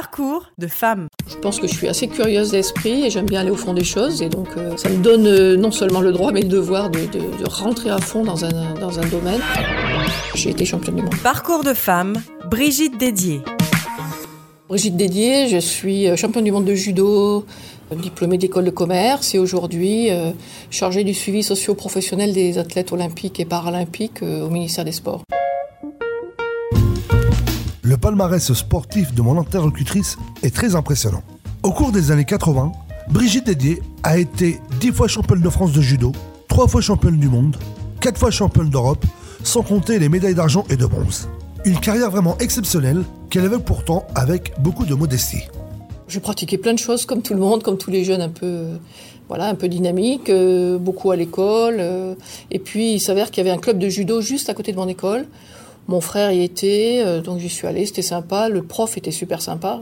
Parcours de femme. Je pense que je suis assez curieuse d'esprit et j'aime bien aller au fond des choses. Et donc, euh, ça me donne euh, non seulement le droit, mais le devoir de, de- de rentrer à fond dans un, dans un domaine. J'ai été championne du monde. Parcours de femme, Brigitte Dédier. Brigitte Dédier, je suis euh, championne du monde de judo, diplômée d'école de commerce et aujourd'hui euh, chargée du suivi socio-professionnel des athlètes olympiques et paralympiques au ministère des Sports. Le palmarès sportif de mon interlocutrice est très impressionnant. Au cours des années 80, Brigitte Dédier a été 10 fois championne de France de judo, 3 fois championne du monde, 4 fois championne d'Europe, sans compter les médailles d'argent et de bronze. Une carrière vraiment exceptionnelle qu'elle avait pourtant avec beaucoup de modestie. Je pratiquais plein de choses comme tout le monde, comme tous les jeunes un peu, voilà, un peu dynamiques, euh, beaucoup à l'école. euh, et puis il s'avère qu'il y avait un club de judo juste à côté de mon école. Mon frère y était, euh, donc j'y suis allée, c'était sympa. Le prof était super sympa.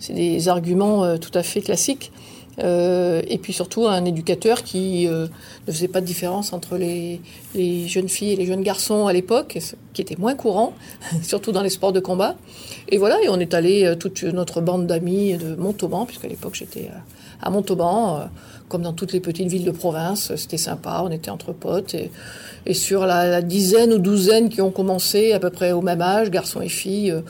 C'est- des arguments euh, tout à fait classiques. Euh, et puis surtout un éducateur qui ne faisait pas de différence entre les, les jeunes filles et les jeunes garçons à l'époque, qui était moins courant, surtout dans les sports de combat. Et voilà, et on est allé toute notre bande d'amis de Montauban, puisqu'à l'époque j'étais à Montauban, euh, comme dans toutes les petites villes de province, c'était sympa, on était entre potes. Et, sur la, dizaine ou douzaine qui ont commencé à peu près au même âge, garçons et filles, euh,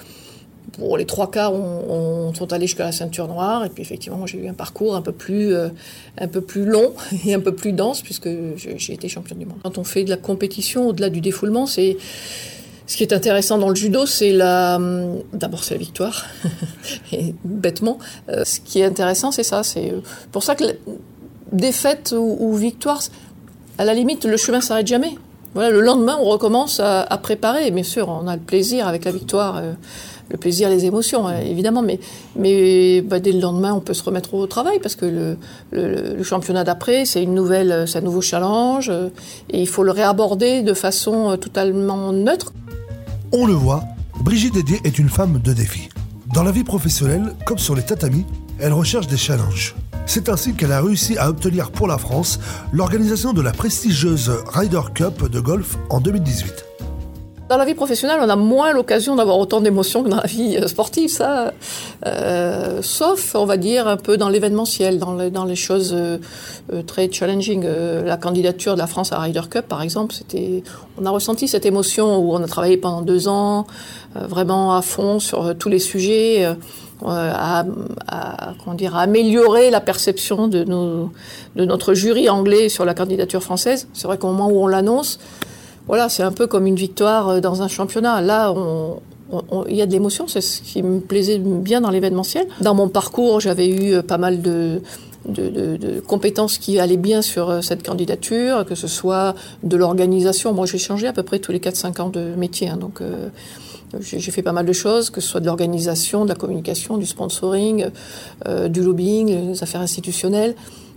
pour les trois quarts on, on sont allés jusqu'à la ceinture noire. Et puis effectivement, j'ai eu un parcours un peu plus, euh, un peu plus long et un peu plus dense, puisque j'ai été championne du monde. Quand on fait de la compétition, au-delà du défoulement, c'est ce qui est intéressant dans le judo, c'est la. hum, D'abord, c'est la victoire, et bêtement. Euh, ce qui est intéressant, c'est ça. C'est euh, pour ça que la- défaite ou, ou victoire, à la limite, le chemin s'arrête jamais. Voilà, le lendemain, on recommence à, préparer. Bien sûr, on a le plaisir avec la victoire, euh, le plaisir, les émotions, euh, évidemment. Mais, mais bah, dès le lendemain, on peut se remettre au travail parce que le, le- le championnat d'après, c'est une nouvelle, c'est un nouveau challenge et il faut le réaborder de façon totalement neutre. On le voit, Brigitte Dédier est une femme de défi. Dans la vie professionnelle, comme sur les tatamis, elle recherche des challenges. C'est ainsi qu'elle a réussi à obtenir pour la France l'organisation de la prestigieuse Ryder Cup de golf en 2018. Dans la vie professionnelle, on a moins l'occasion d'avoir autant d'émotions que dans la vie euh, sportive, ça. Euh, sauf, on va dire, un peu dans l'événementiel, dans les, choses euh, euh, très challenging. Euh, la candidature de la France à Ryder Cup, par exemple, c'était, on a ressenti cette émotion où on a travaillé pendant deux ans, euh, vraiment à fond sur tous les sujets. à, à, comment dire, à améliorer la perception de, nos, de notre jury anglais sur la candidature française. C'est vrai qu'au moment où on l'annonce, voilà, c'est un peu comme une victoire euh, dans un championnat. Là, on, il y a de l'émotion, c'est ce qui me plaisait bien dans l'événementiel. Dans mon parcours, j'avais eu euh, pas mal de, compétences qui allaient bien sur euh, cette candidature, que ce soit de l'organisation. Moi, j'ai changé à peu près tous les 4-5 ans de métier, hein, donc j'ai fait pas mal de choses, que ce soit de l'organisation, de la communication, du sponsoring, du lobbying, des affaires institutionnelles.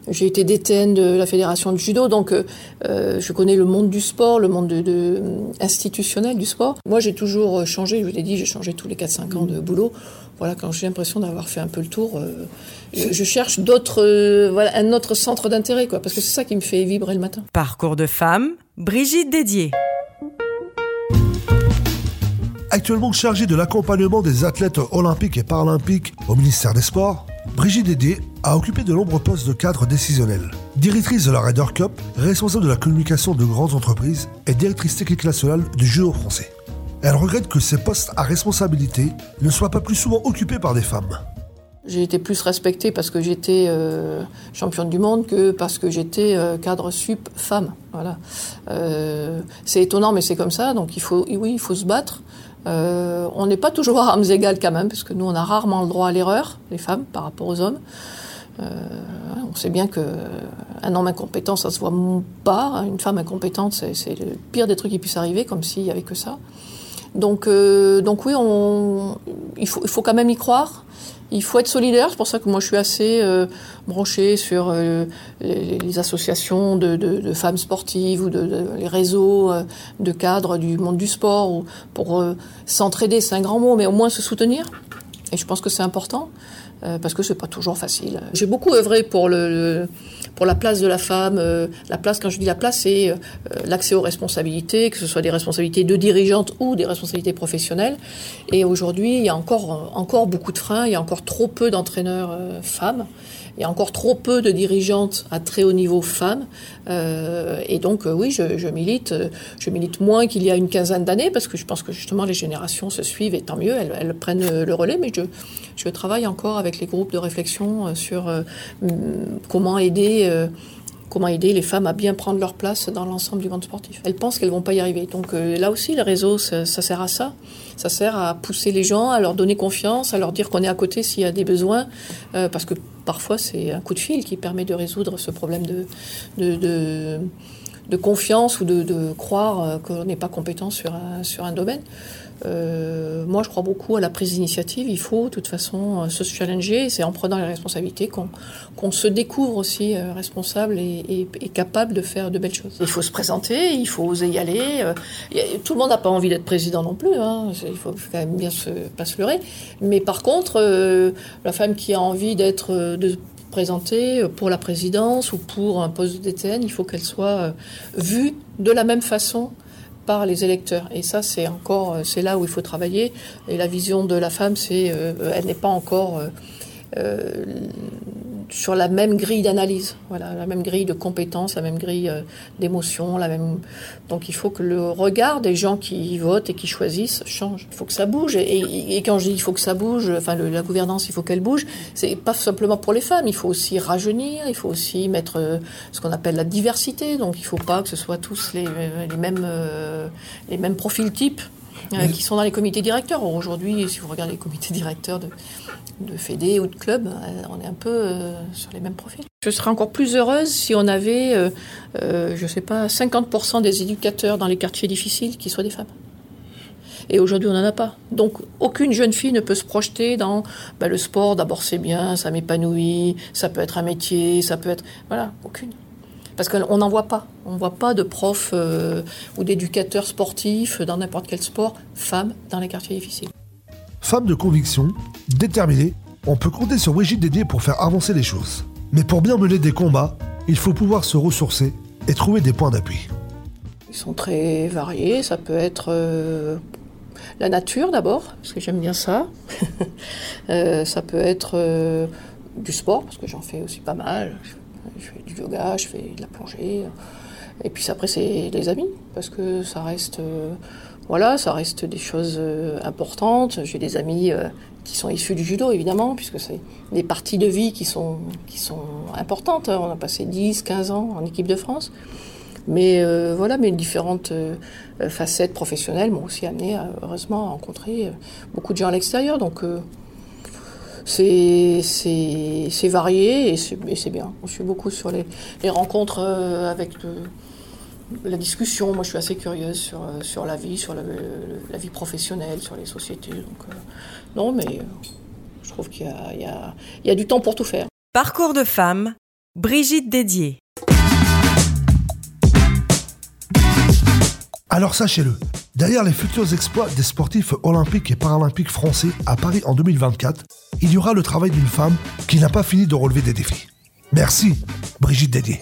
J'ai été DTN de la fédération de judo, donc euh, euh, je connais le monde du sport, le monde de, de- institutionnel du sport. Moi, j'ai toujours changé, je vous l'ai dit, j'ai changé tous les 4-5 ans de boulot. Voilà, quand j'ai l'impression d'avoir fait un peu le tour, euh, je, je cherche d'autres, euh, voilà, un autre centre d'intérêt, quoi, parce que c'est ça qui me fait vibrer le matin. Parcours de femme, Brigitte Dédier. Actuellement chargée de l'accompagnement des athlètes olympiques et paralympiques au ministère des Sports, Brigitte Dédé a occupé de nombreux postes de cadre décisionnels. Directrice de la Ryder Cup, responsable de la communication de grandes entreprises et directrice technique nationale du judo français. Elle regrette que ces postes à responsabilité ne soient pas plus souvent occupés par des femmes. J'ai été plus respectée parce que j'étais euh, championne du monde que parce que j'étais euh, cadre sup femme. Euh, c'est étonnant, mais c'est comme ça. Donc oui, il faut se battre. Euh, on n'est pas toujours à armes égales quand même, parce que nous, on a rarement le droit à l'erreur, les femmes, par rapport aux hommes. Euh, on sait bien que un homme incompétent, ça se voit pas. Une femme incompétente, c'est le pire des trucs qui puisse arriver, comme s'il y avait que ça. Donc, euh, donc oui, il faut quand même y croire. Il faut être solidaire. C'est pour ça que moi, je suis assez euh, branchée sur euh, les, les associations de, de, de femmes sportives ou de, de- les réseaux euh, de cadres du monde du sport ou pour euh, s'entraider. C'est un grand mot, mais au moins se soutenir. Et je pense que c'est important euh, parce que c'est pas toujours facile. J'ai beaucoup œuvré pour le, pour la place de la femme. Euh, la place, quand je dis la place, c'est euh, l'accès aux responsabilités, que ce soit des responsabilités de dirigeante ou des responsabilités professionnelles. Et aujourd'hui, il y a encore encore beaucoup de freins. Il y a encore trop peu d'entraîneurs femmes. Il y a encore trop peu de dirigeantes à très haut niveau femmes. Euh, et donc, euh, oui, je, je, milite. Je milite moins qu'il y a une quinzaine d'années parce que je pense que justement les générations se suivent et tant mieux, elles, elles prennent le relais. Mais je, je travaille encore avec les groupes de réflexion euh, sur euh, comment aider. Comment aider les femmes à bien prendre leur place dans l'ensemble du monde sportif. Elles pensent qu'elles vont pas y arriver. Donc euh, là aussi, le réseau, ça, sert à ça. Ça sert à pousser les gens, à leur donner confiance, à leur dire qu'on est à côté s'il y a des besoins, euh, parce que parfois c'est un coup de fil qui permet de résoudre ce problème de, de confiance ou de, croire qu'on n'est pas compétent sur un, domaine. Euh, moi, je crois beaucoup à la prise d'initiative. Il faut, de toute façon, euh, se challenger. C'est en prenant les responsabilités qu'on se découvre aussi euh, responsable et, capable de faire de belles choses. Il faut se présenter, il faut oser y aller. Euh, tout le monde n'a pas envie d'être président non plus. Hein. Il faut quand même bien se, pas se leurrer. Mais par contre, euh, la femme qui a envie d'être euh, présenter pour la présidence ou pour un poste de il faut qu'elle soit vue de la même façon par les électeurs. Et ça, c'est encore, c'est là où il faut travailler. Et la vision de la femme, c'est, euh, elle n'est pas encore euh, euh, sur la même grille d'analyse, voilà, la même grille de compétences, la même grille euh, d'émotions, la même. Donc il faut que le regard des gens qui votent et qui choisissent change. Il faut que ça bouge. Et, quand je dis il faut que ça bouge, enfin la gouvernance, il faut qu'elle bouge. C'est pas simplement pour les femmes. Il faut aussi rajeunir. Il faut aussi mettre euh, ce qu'on appelle la diversité. Donc il faut pas que ce soit tous les, les mêmes euh, les mêmes profils types euh, qui sont dans les comités directeurs. Aujourd'hui, si vous regardez les comités directeurs de, de Fédé ou de club, euh, on est un peu euh, sur les mêmes profils. Je serais encore plus heureuse si on avait, euh, euh, je sais pas, 50% des éducateurs dans les quartiers difficiles qui soient des femmes. Et aujourd'hui, on n'en a pas. Donc, aucune jeune fille ne peut se projeter dans bah, le sport. D'abord, c'est bien, ça m'épanouit, ça peut être un métier, ça peut être. Voilà, aucune. Parce qu'on n'en voit pas. On ne voit pas de profs euh, ou d'éducateurs sportifs dans n'importe quel sport, femmes dans les quartiers difficiles. Femme de conviction, déterminée, on peut compter sur Brigitte Dédier pour faire avancer les choses. Mais pour bien mener des combats, il faut pouvoir se ressourcer et trouver des points d'appui. Ils sont très variés. Ça peut être euh, la nature d'abord, parce que j'aime bien ça. euh, ça peut être euh, du sport, parce que j'en fais aussi pas mal. Je fais du yoga, je fais de la plongée. Et puis après, c'est les amis, parce que ça reste, euh, voilà, ça reste des choses euh, importantes. J'ai des amis euh, qui sont issus du judo, évidemment, puisque c'est des parties de vie qui sont, qui sont importantes. On a passé 10, 15 ans en équipe de France. Mais voilà, mes différentes facettes professionnelles m'ont aussi amené, heureusement, à rencontrer beaucoup de gens à l'extérieur. Donc c'est c'est varié et c'est bien. Je suis beaucoup sur les, les rencontres avec le, la discussion. Moi, je suis assez curieuse sur, sur la vie, sur la, la vie professionnelle, sur les sociétés. Donc, euh, non, mais euh, je trouve qu'il y, y, y, a du temps pour tout faire. Parcours de femme, Brigitte Dédier. Alors sachez-le, derrière les futurs exploits des sportifs olympiques et paralympiques français à Paris en 2024, il y aura le travail d'une femme qui n'a pas fini de relever des défis. Merci, Brigitte Dédier.